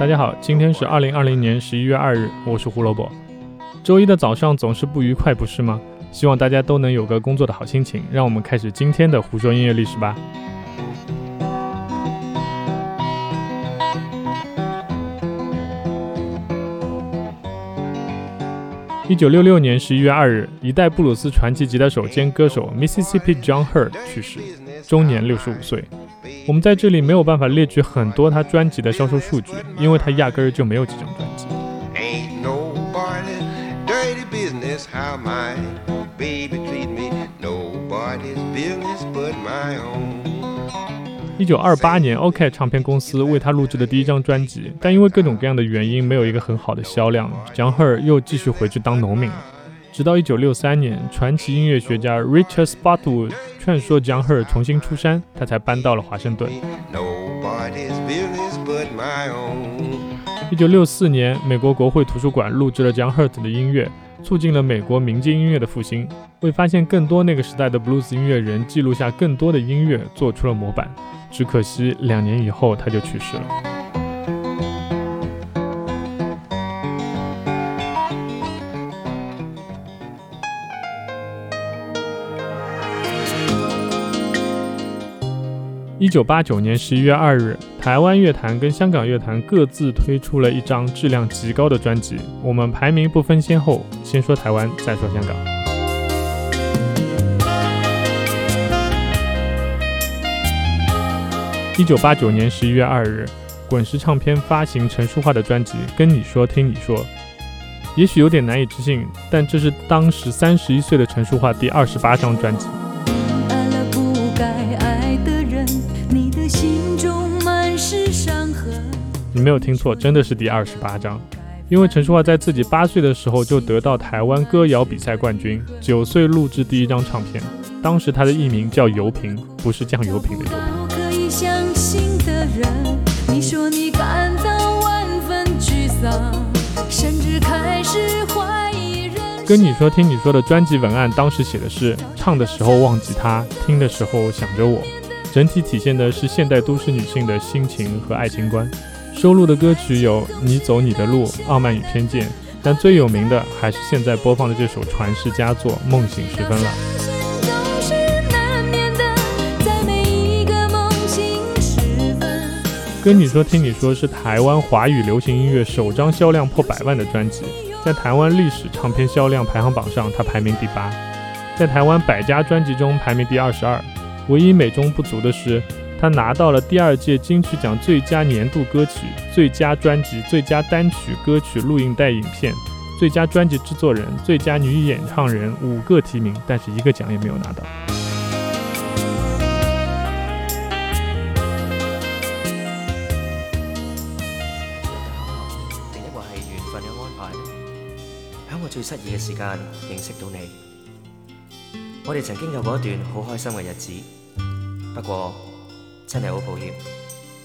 大家好，今天是二零二零年十一月二日，我是胡萝卜。周一的早上总是不愉快，不是吗？希望大家都能有个工作的好心情。让我们开始今天的胡说音乐历史吧。一九六六年十一月二日，一代布鲁斯传奇吉他手兼歌手 Mississippi John Hurt 去世，终年六十五岁。我们在这里没有办法列举很多他专辑的销售数据，因为他压根儿就没有几张专辑。一九二八年，OK 唱片公司为他录制的第一张专辑，但因为各种各样的原因，没有一个很好的销量。江赫又继续回去当农民了。直到一九六三年，传奇音乐学家 Richard s p o t w o o d 劝说江赫重新出山，他才搬到了华盛顿。一九六四年，美国国会图书馆录制了江赫的音乐。促进了美国民间音乐的复兴，为发现更多那个时代的布鲁斯音乐人、记录下更多的音乐做出了模板。只可惜，两年以后他就去世了。一九八九年十一月二日。台湾乐坛跟香港乐坛各自推出了一张质量极高的专辑，我们排名不分先后，先说台湾，再说香港。一九八九年十一月二日，滚石唱片发行陈淑桦的专辑《跟你说》，听你说，也许有点难以置信，但这是当时三十一岁的陈淑桦第二十八张专辑。没有听错，真的是第二十八章。因为陈淑桦在自己八岁的时候就得到台湾歌谣比赛冠军，九岁录制第一张唱片。当时她的艺名叫油瓶，不是酱油瓶的油瓶。跟你说，听你说的专辑文案，当时写的是唱的时候忘记他，听的时候想着我，整体体现的是现代都市女性的心情和爱情观。收录的歌曲有《你走你的路》《傲慢与偏见》，但最有名的还是现在播放的这首传世佳作《梦醒时分》了。跟你说，听你说是台湾华语流行音乐首张销量破百万的专辑，在台湾历史唱片销量排行榜上，它排名第八；在台湾百家专辑中排名第二十二。唯一美中不足的是。他拿到了第二届金曲奖最佳年度歌曲、最佳专辑、最佳单曲、歌曲录音带、影片、最佳专辑制作人、最佳女演唱人五个提名，但是一个奖也没有拿到。另一个系缘分嘅安排，喺我最失意嘅时间认识到你，我哋曾经有过一段好开心嘅日子，不过。真系好抱歉，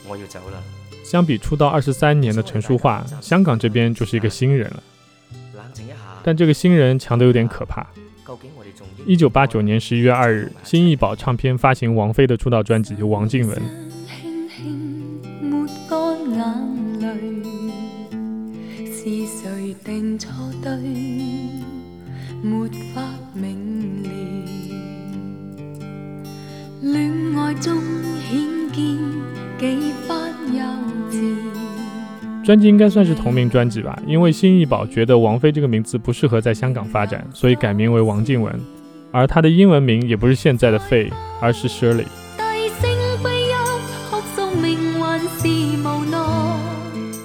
我要走啦。相比出道二十三年的陈淑桦，香港这边就是一个新人了。冷静一下。但这个新人强得有点可怕。一九八九年十一月二日，新艺宝唱片发行王菲的出道专辑《王静文》。专辑应该算是同名专辑吧，因为新一宝觉得王菲这个名字不适合在香港发展，所以改名为王靖雯，而她的英文名也不是现在的费，而是 Shirley。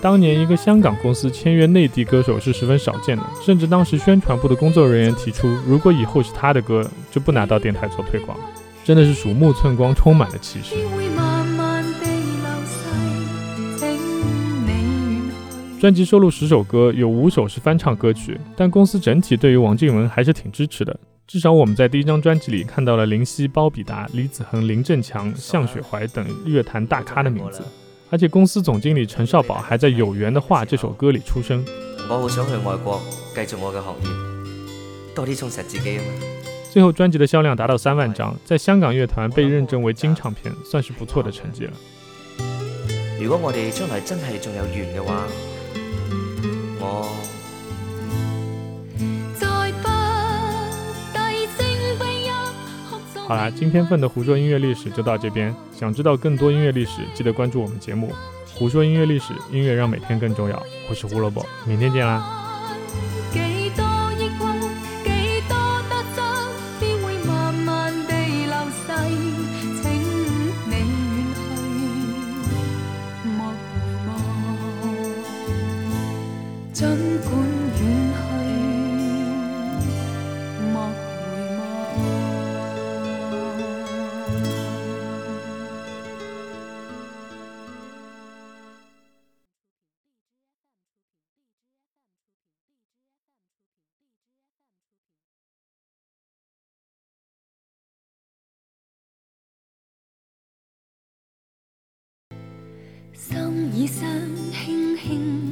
当年一个香港公司签约内地歌手是十分少见的，甚至当时宣传部的工作人员提出，如果以后是她的歌，就不拿到电台做推广，真的是鼠目寸光，充满了歧视。专辑收录十首歌，有五首是翻唱歌曲，但公司整体对于王靖雯还是挺支持的。至少我们在第一张专辑里看到了林夕、包比达、李子恒、林振强、向雪怀等乐坛大咖的名字，而且公司总经理陈少宝还在《有缘的话》这首歌里出声。我好想去外国，继续我嘅行业，多啲充实自己啊！最后，专辑的销量达到三万张，在香港乐团被认证为金唱片，算是不错的成绩了。如果我哋将来真系仲有缘嘅话，好啦，今天份的胡说音乐历史就到这边。想知道更多音乐历史，记得关注我们节目《胡说音乐历史》，音乐让每天更重要。我是胡萝卜，明天见啦。已生轻轻。